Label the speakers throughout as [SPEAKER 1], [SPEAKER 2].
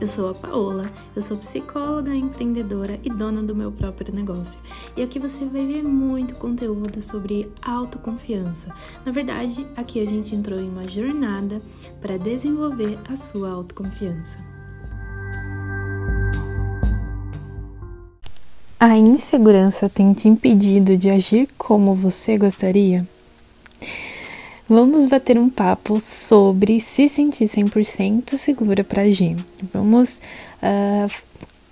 [SPEAKER 1] Eu sou a Paola, eu sou psicóloga, empreendedora e dona do meu próprio negócio. E aqui você vai ver muito conteúdo sobre autoconfiança. Na verdade, aqui a gente entrou em uma jornada para desenvolver a sua autoconfiança. A insegurança tem te impedido de agir como você gostaria? Vamos bater um papo sobre se sentir 100% segura para agir. Vamos uh,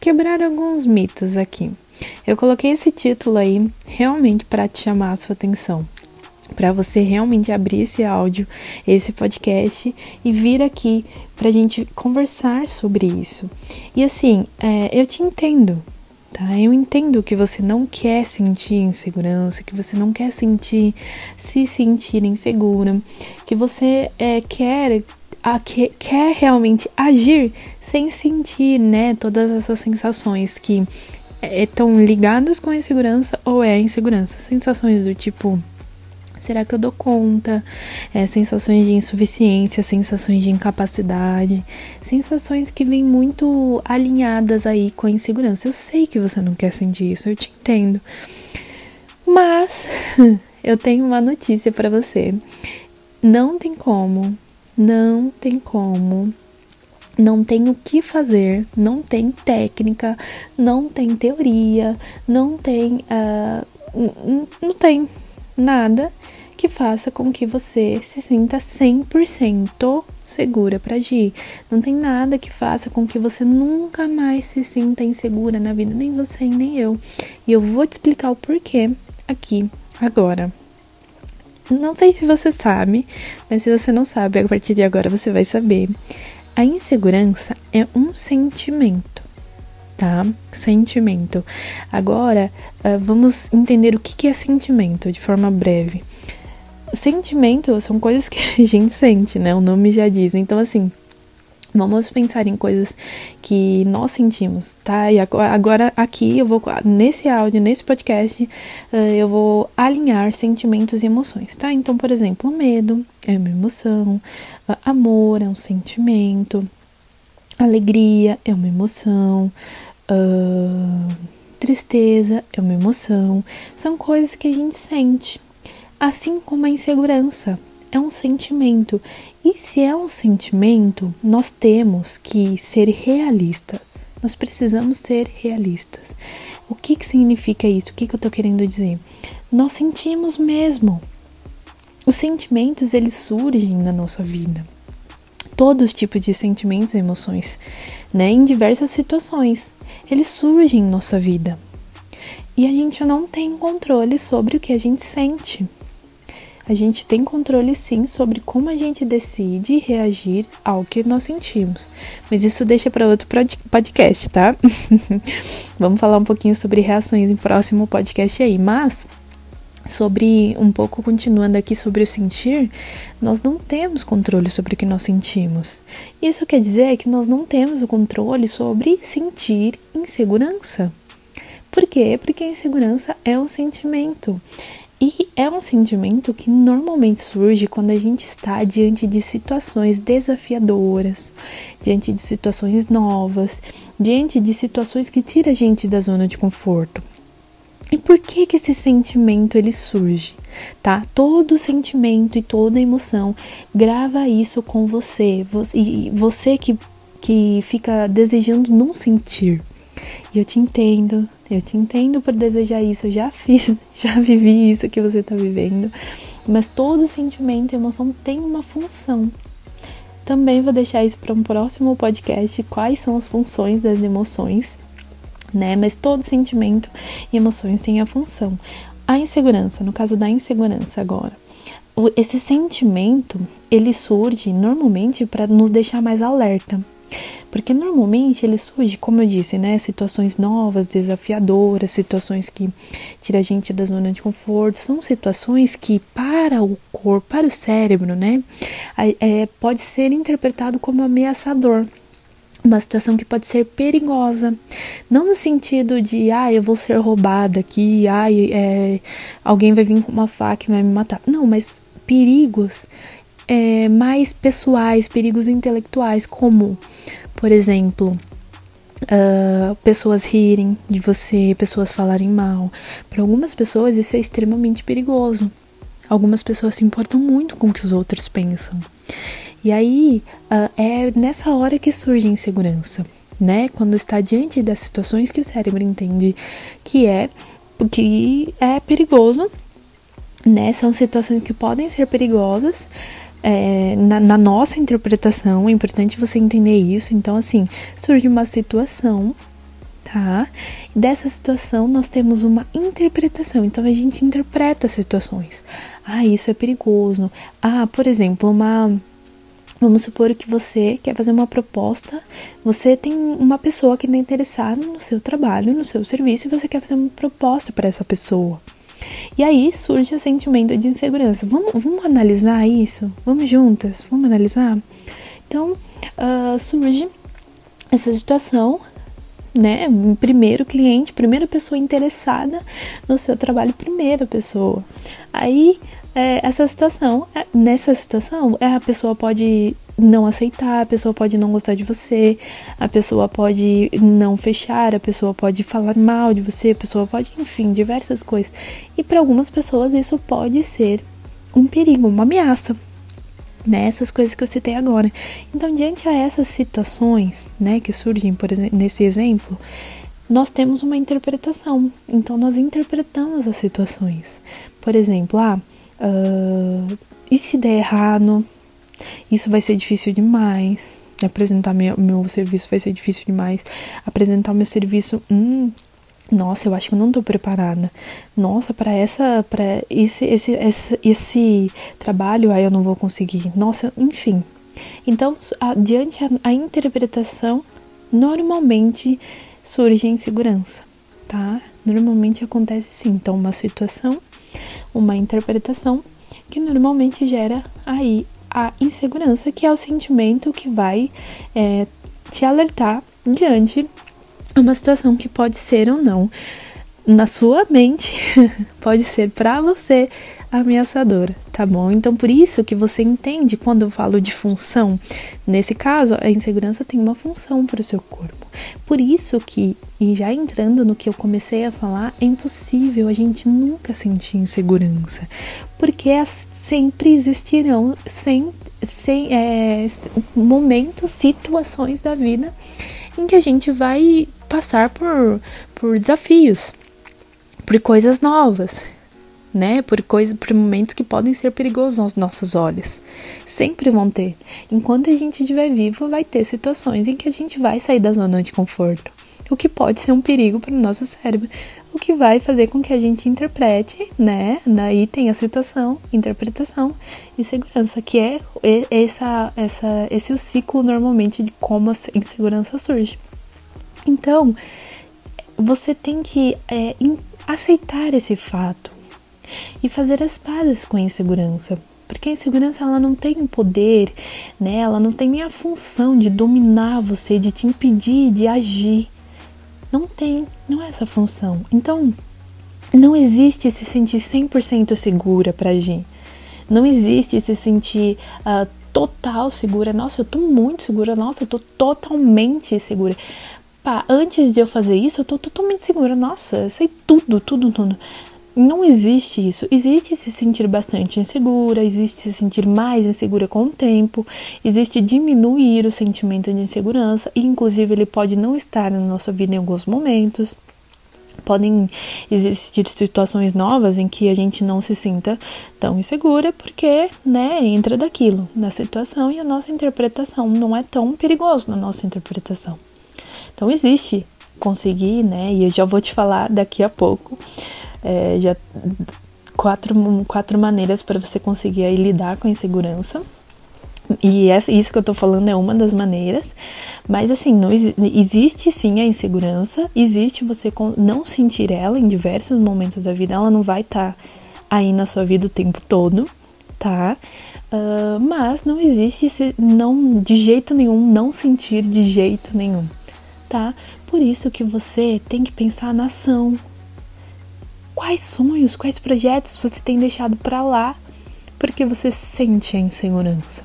[SPEAKER 1] quebrar alguns mitos aqui. Eu coloquei esse título aí realmente para te chamar a sua atenção, para você realmente abrir esse áudio, esse podcast e vir aqui para a gente conversar sobre isso. E assim, é, eu te entendo, tá? Eu entendo que você não quer sentir insegurança, que você não quer sentir se sentir insegura, que você é, quer a, que, quer realmente agir sem sentir, né, todas essas sensações que estão é, ligadas com a insegurança ou é a insegurança, sensações do tipo Será que eu dou conta? É, sensações de insuficiência, sensações de incapacidade, sensações que vêm muito alinhadas aí com a insegurança. Eu sei que você não quer sentir isso, eu te entendo. Mas eu tenho uma notícia para você. Não tem como, não tem como não tem o que fazer, não tem técnica, não tem teoria, não tem. Uh, não tem nada que faça com que você se sinta 100% segura para agir. Não tem nada que faça com que você nunca mais se sinta insegura na vida, nem você nem eu. E eu vou te explicar o porquê aqui agora. Não sei se você sabe, mas se você não sabe, a partir de agora você vai saber. A insegurança é um sentimento tá? Sentimento. Agora, uh, vamos entender o que é sentimento de forma breve. Sentimento são coisas que a gente sente, né? O nome já diz. Então, assim, Vamos pensar em coisas que nós sentimos, tá? E agora aqui eu vou, nesse áudio, nesse podcast, eh, eu vou alinhar sentimentos e emoções, tá? Então, por exemplo, medo é uma emoção, amor é um sentimento, alegria é uma emoção, uh, tristeza é uma emoção, são coisas que a gente sente. Assim como a insegurança é um sentimento. E se é um sentimento, nós temos que ser realistas. Nós precisamos ser realistas. O que, que significa isso? O que, que eu estou querendo dizer? Nós sentimos mesmo. Os sentimentos, eles surgem na nossa vida. Todos os tipos de sentimentos e emoções, né? Em diversas situações eles surgem em nossa vida. E a gente não tem controle sobre o que a gente sente. A gente tem controle sim sobre como a gente decide reagir ao que nós sentimos. Mas isso deixa para outro podcast, tá? Vamos falar um pouquinho sobre reações em próximo podcast aí. Mas sobre um pouco continuando aqui sobre o sentir, nós não temos controle sobre o que nós sentimos. Isso quer dizer que nós não temos o controle sobre sentir insegurança. Por quê? Porque a insegurança é um sentimento. E é um sentimento que normalmente surge quando a gente está diante de situações desafiadoras, diante de situações novas, diante de situações que tiram a gente da zona de conforto. E por que que esse sentimento ele surge, tá? Todo sentimento e toda emoção, grava isso com você, você e você que que fica desejando não sentir. E eu te entendo, eu te entendo por desejar isso, eu já fiz, já vivi isso que você está vivendo. Mas todo sentimento e emoção tem uma função. Também vou deixar isso para um próximo podcast, quais são as funções das emoções né? Mas todo sentimento e emoções têm a função. A insegurança, no caso da insegurança agora, esse sentimento ele surge normalmente para nos deixar mais alerta. Porque normalmente ele surge, como eu disse, né, situações novas, desafiadoras, situações que tiram a gente da zona de conforto, são situações que para o corpo, para o cérebro, né, é, pode ser interpretado como ameaçador uma situação que pode ser perigosa. Não no sentido de, ah, eu vou ser roubada aqui, ah, é, alguém vai vir com uma faca e vai me matar. Não, mas perigos é, mais pessoais, perigos intelectuais, como Por exemplo, uh, pessoas rirem de você, pessoas falarem mal. Para algumas pessoas isso é extremamente perigoso. Algumas pessoas se importam muito com o que os outros pensam. E aí uh, é nessa hora que surge a insegurança, né? Quando está diante das situações que o cérebro entende que é que é perigoso, né? São situações que podem ser perigosas. É, na, na nossa interpretação, é importante você entender isso. Então, assim, surge uma situação tá? E dessa situação nós temos uma interpretação, então a gente interpreta situações. Ah, isso é perigoso. Ah, por exemplo, uma Vamos supor que você quer fazer uma proposta, você tem uma pessoa que está interessada no seu trabalho, no seu serviço, e você quer fazer uma proposta para essa pessoa. E aí surge o sentimento de insegurança. Vamos, vamos analisar isso? Vamos juntas? Vamos analisar? Então, uh, surge essa situação, né? Primeiro cliente, primeira pessoa interessada no seu trabalho, primeira pessoa. Aí é, essa situação, é, nessa situação, é, a pessoa pode não aceitar, a pessoa pode não gostar de você, a pessoa pode não fechar, a pessoa pode falar mal de você, a pessoa pode, enfim, diversas coisas. E para algumas pessoas isso pode ser um perigo, uma ameaça, né? Essas coisas que eu citei agora. Então, diante a essas situações, né, que surgem, por exemplo, nesse exemplo, nós temos uma interpretação. Então, nós interpretamos as situações. Por exemplo, ah, Uh, e se der errado, isso vai ser difícil demais. Apresentar meu, meu serviço vai ser difícil demais. Apresentar meu serviço, hum, nossa, eu acho que eu não tô preparada. Nossa, para essa, para esse, esse, esse, esse trabalho, aí eu não vou conseguir. Nossa, enfim. Então, adiante a, a interpretação, normalmente surge a insegurança, tá? Normalmente acontece sim. Então, uma situação uma interpretação que normalmente gera aí a insegurança, que é o sentimento que vai é, te alertar diante uma situação que pode ser ou não na sua mente, pode ser para você ameaçadora, tá bom? Então por isso que você entende quando eu falo de função, nesse caso a insegurança tem uma função para o seu corpo. Por isso que, e já entrando no que eu comecei a falar, é impossível a gente nunca sentir insegurança, porque sempre existirão sem, sem, é, momentos, situações da vida em que a gente vai passar por, por desafios, por coisas novas né? Por coisas, por momentos que podem ser perigosos aos nossos olhos. Sempre vão ter. Enquanto a gente estiver vivo, vai ter situações em que a gente vai sair da zona de conforto. O que pode ser um perigo para o nosso cérebro. O que vai fazer com que a gente interprete, né? Daí tem a situação, interpretação e segurança, que é essa, essa, esse é o ciclo normalmente de como a insegurança surge. Então, você tem que é, aceitar esse fato e fazer as pazes com a insegurança. Porque a insegurança ela não tem poder, né? Ela não tem nem a função de dominar você, de te impedir de agir. Não tem, não é essa função. Então, não existe se sentir 100% segura para agir. Não existe se sentir uh, total segura. Nossa, eu tô muito segura. Nossa, eu tô totalmente segura. Pá, antes de eu fazer isso, eu tô totalmente segura. Nossa, eu sei tudo, tudo, tudo. Não existe isso. Existe se sentir bastante insegura, existe se sentir mais insegura com o tempo, existe diminuir o sentimento de insegurança, e inclusive ele pode não estar na nossa vida em alguns momentos. Podem existir situações novas em que a gente não se sinta tão insegura porque, né, entra daquilo na situação e a nossa interpretação não é tão perigoso na nossa interpretação. Então existe conseguir, né, e eu já vou te falar daqui a pouco é, já quatro, quatro maneiras para você conseguir aí lidar com a insegurança. E essa, isso que eu tô falando é uma das maneiras, mas assim, não existe sim a insegurança, existe você não sentir ela em diversos momentos da vida, ela não vai estar tá aí na sua vida o tempo todo, tá? Uh, mas não existe esse, não, de jeito nenhum, não sentir de jeito nenhum, tá? Por isso que você tem que pensar na ação, Quais sonhos, quais projetos você tem deixado para lá porque você sente a insegurança?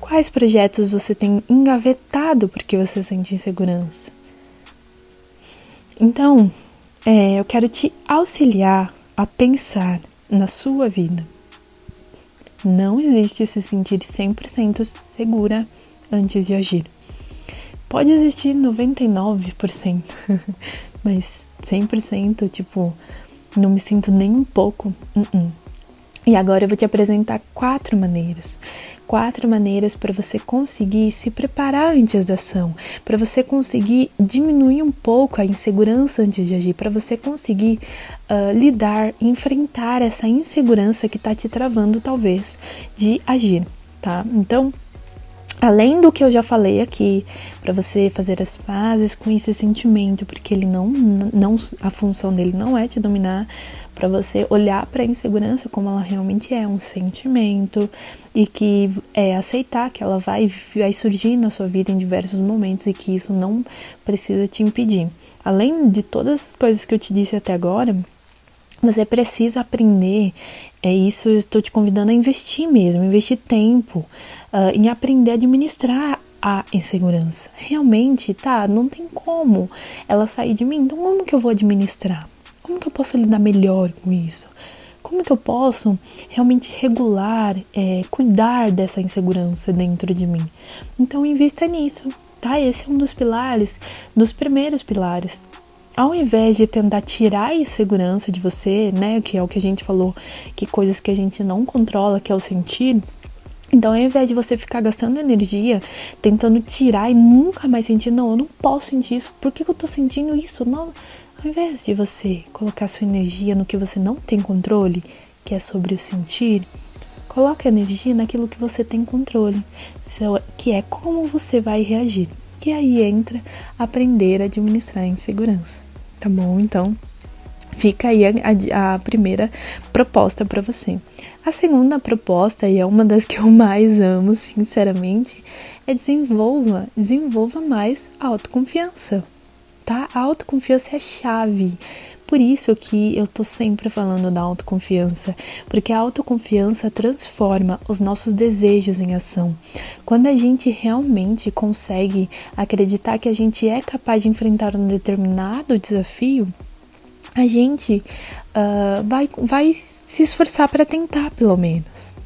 [SPEAKER 1] Quais projetos você tem engavetado porque você sente insegurança? Então, é, eu quero te auxiliar a pensar na sua vida. Não existe se sentir 100% segura antes de agir. Pode existir 99%, mas 100%, tipo, não me sinto nem um pouco. Uh -uh. E agora eu vou te apresentar quatro maneiras. Quatro maneiras para você conseguir se preparar antes da ação, para você conseguir diminuir um pouco a insegurança antes de agir, para você conseguir uh, lidar, enfrentar essa insegurança que está te travando, talvez, de agir, tá? Então, Além do que eu já falei aqui, para você fazer as pazes com esse sentimento, porque ele não, não a função dele não é te dominar, para você olhar para a insegurança como ela realmente é, um sentimento e que é aceitar que ela vai vai surgir na sua vida em diversos momentos e que isso não precisa te impedir. Além de todas essas coisas que eu te disse até agora, você precisa aprender, é isso eu estou te convidando a investir mesmo, investir tempo uh, em aprender a administrar a insegurança. Realmente, tá, não tem como ela sair de mim, então como que eu vou administrar? Como que eu posso lidar melhor com isso? Como que eu posso realmente regular, é, cuidar dessa insegurança dentro de mim? Então invista nisso, tá? Esse é um dos pilares, dos primeiros pilares ao invés de tentar tirar a insegurança de você, né, que é o que a gente falou, que coisas que a gente não controla, que é o sentir, então, ao invés de você ficar gastando energia tentando tirar e nunca mais sentir, não, eu não posso sentir isso, por que, eu tô sentindo isso? Não, ao invés de você colocar sua energia no que você não tem controle, que é sobre o sentir, coloque a energia naquilo que você tem controle, que é como você vai reagir. E aí entra aprender a administrar a insegurança tá bom? Então, fica aí a, a, primeira proposta para você. A segunda proposta, e é uma das que eu mais amo, sinceramente, é desenvolva, desenvolva mais a autoconfiança, tá? A autoconfiança é a chave. Por isso que eu tô sempre falando da autoconfiança, porque a autoconfiança transforma os nossos desejos em ação. Quando a gente realmente consegue acreditar que a gente é capaz de enfrentar um determinado desafio, a gente uh, vai, vai se esforçar para tentar, pelo menos.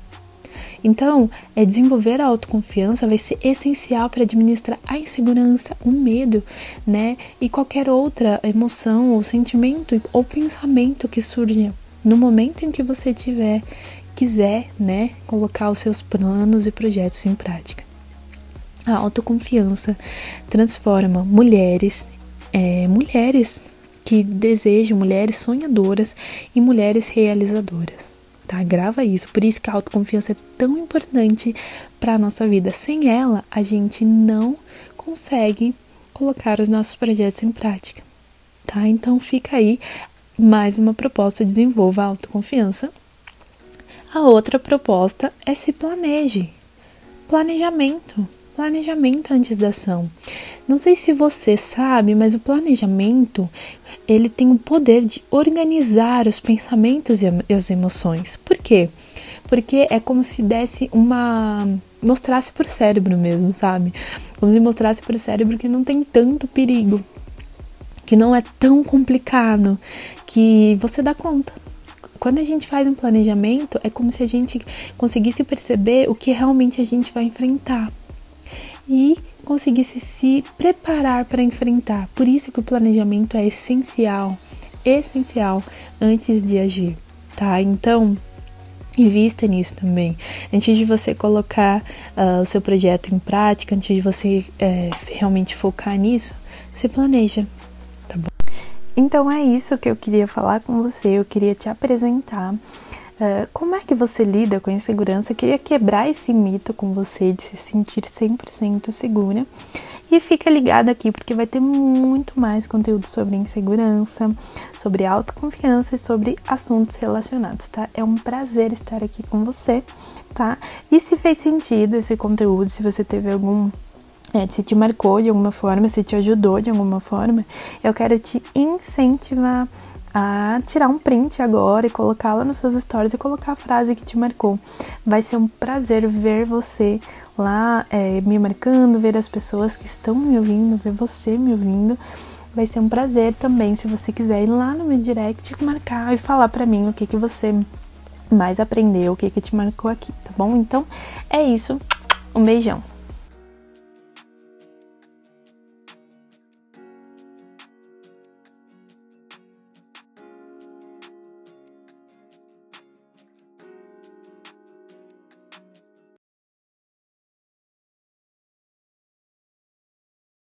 [SPEAKER 1] Então, é desenvolver a autoconfiança vai ser essencial para administrar a insegurança, o medo, né? E qualquer outra emoção ou sentimento ou pensamento que surja no momento em que você tiver quiser, né, colocar os seus planos e projetos em prática. A autoconfiança transforma mulheres, é, mulheres que desejam, mulheres sonhadoras e mulheres realizadoras tá? Grava isso. Por isso que a autoconfiança é tão importante para nossa vida. Sem ela, a gente não consegue colocar os nossos projetos em prática, tá? Então fica aí mais uma proposta, desenvolva a autoconfiança. A outra proposta é se planeje. Planejamento planejamento antes da ação. Não sei se você sabe, mas o planejamento ele tem o poder de organizar os pensamentos e as emoções. Por quê? Porque é como se desse uma mostrasse para o cérebro mesmo, sabe? Como se mostrasse para o cérebro que não tem tanto perigo, que não é tão complicado, que você dá conta. Quando a gente faz um planejamento, é como se a gente conseguisse perceber o que realmente a gente vai enfrentar e conseguisse se preparar para enfrentar. Por isso que o planejamento é essencial, essencial antes de agir, tá? Então, invista nisso também. Antes de você colocar uh, o seu projeto em prática, antes de você é, realmente focar nisso, se planeja, tá bom? Então é isso que eu queria falar com você. Eu queria te apresentar Uh, como é que você lida com a insegurança? Eu queria quebrar esse mito com você de se sentir 100% segura. E fica ligado aqui porque vai ter muito mais conteúdo sobre insegurança, sobre autoconfiança e sobre assuntos relacionados, tá? É um prazer estar aqui com você, tá? E se fez sentido esse conteúdo, se você teve algum é, se te marcou de alguma forma, se te ajudou de alguma forma, eu quero te incentivar a tirar um print agora e colocá-la nos seus stories e colocar a frase que te marcou. Vai ser um prazer ver você lá é, me marcando, ver as pessoas que estão me ouvindo, ver você me ouvindo. Vai ser um prazer também, se você quiser ir lá no meu direct, marcar e falar para mim o que, que você mais aprendeu, o que, que te marcou aqui, tá bom? Então é isso. Um beijão.